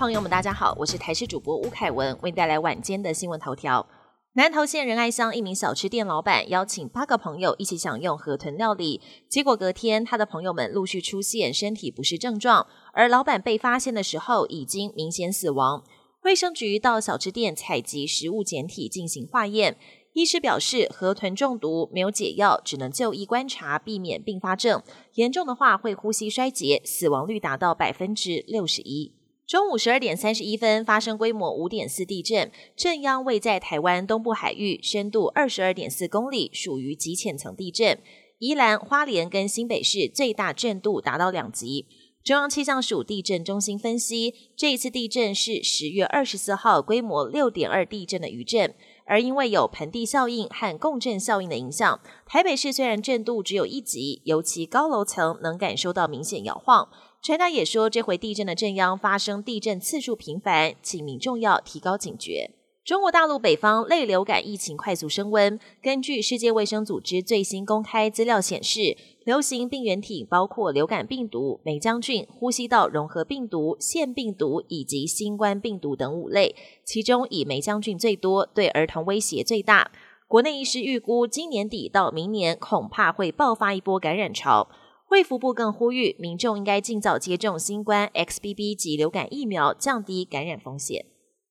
朋友们，大家好，我是台视主播吴凯文，为你带来晚间的新闻头条。南投县仁爱乡一名小吃店老板邀请八个朋友一起享用河豚料理，结果隔天他的朋友们陆续出现身体不适症状，而老板被发现的时候已经明显死亡。卫生局到小吃店采集食物检体进行化验，医师表示河豚中毒没有解药，只能就医观察，避免并发症，严重的话会呼吸衰竭，死亡率达到百分之六十一。中午十二点三十一分，发生规模五点四地震，震央位在台湾东部海域，深度二十二点四公里，属于极浅层地震。宜兰花莲跟新北市最大震度达到两级。中央气象署地震中心分析，这一次地震是十月二十四号规模六点二地震的余震，而因为有盆地效应和共振效应的影响，台北市虽然震度只有一级，尤其高楼层能感受到明显摇晃。专家也说，这回地震的震央发生地震次数频繁，请民众要提高警觉。中国大陆北方类流感疫情快速升温，根据世界卫生组织最新公开资料显示，流行病原体包括流感病毒、梅浆菌、呼吸道融合病毒、腺病毒以及新冠病毒等五类，其中以梅浆菌最多，对儿童威胁最大。国内医师预估，今年底到明年恐怕会爆发一波感染潮。卫福部更呼吁民众应该尽早接种新冠 XBB 及流感疫苗，降低感染风险。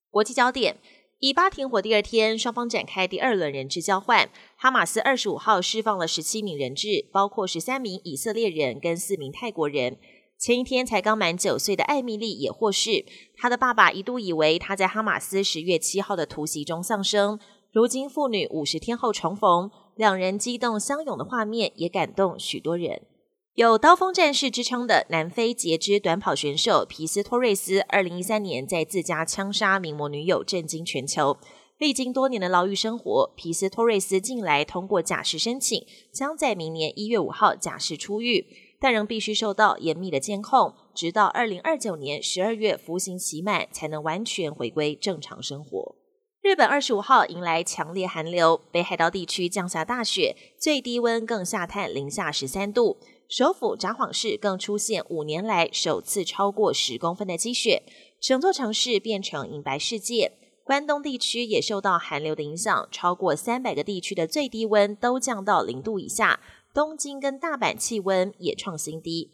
国际焦点：以巴停火第二天，双方展开第二轮人质交换。哈马斯二十五号释放了十七名人质，包括十三名以色列人跟四名泰国人。前一天才刚满九岁的艾米丽也获释。她的爸爸一度以为她在哈马斯十月七号的突袭中丧生，如今父女五十天后重逢，两人激动相拥的画面也感动许多人。有“刀锋战士”之称的南非截肢短跑选手皮斯托瑞斯，二零一三年在自家枪杀名模女友，震惊全球。历经多年的牢狱生活，皮斯托瑞斯近来通过假释申请，将在明年一月五号假释出狱，但仍必须受到严密的监控，直到二零二九年十二月服刑期满，才能完全回归正常生活。日本二十五号迎来强烈寒流，北海道地区降下大雪，最低温更下探零下十三度。首府札幌市更出现五年来首次超过十公分的积雪，整座城市变成银白世界。关东地区也受到寒流的影响，超过三百个地区的最低温都降到零度以下。东京跟大阪气温也创新低。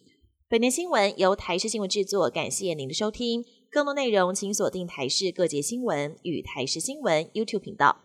本年新闻由台视新闻制作，感谢您的收听。更多内容请锁定台视各节新闻与台视新闻 YouTube 频道。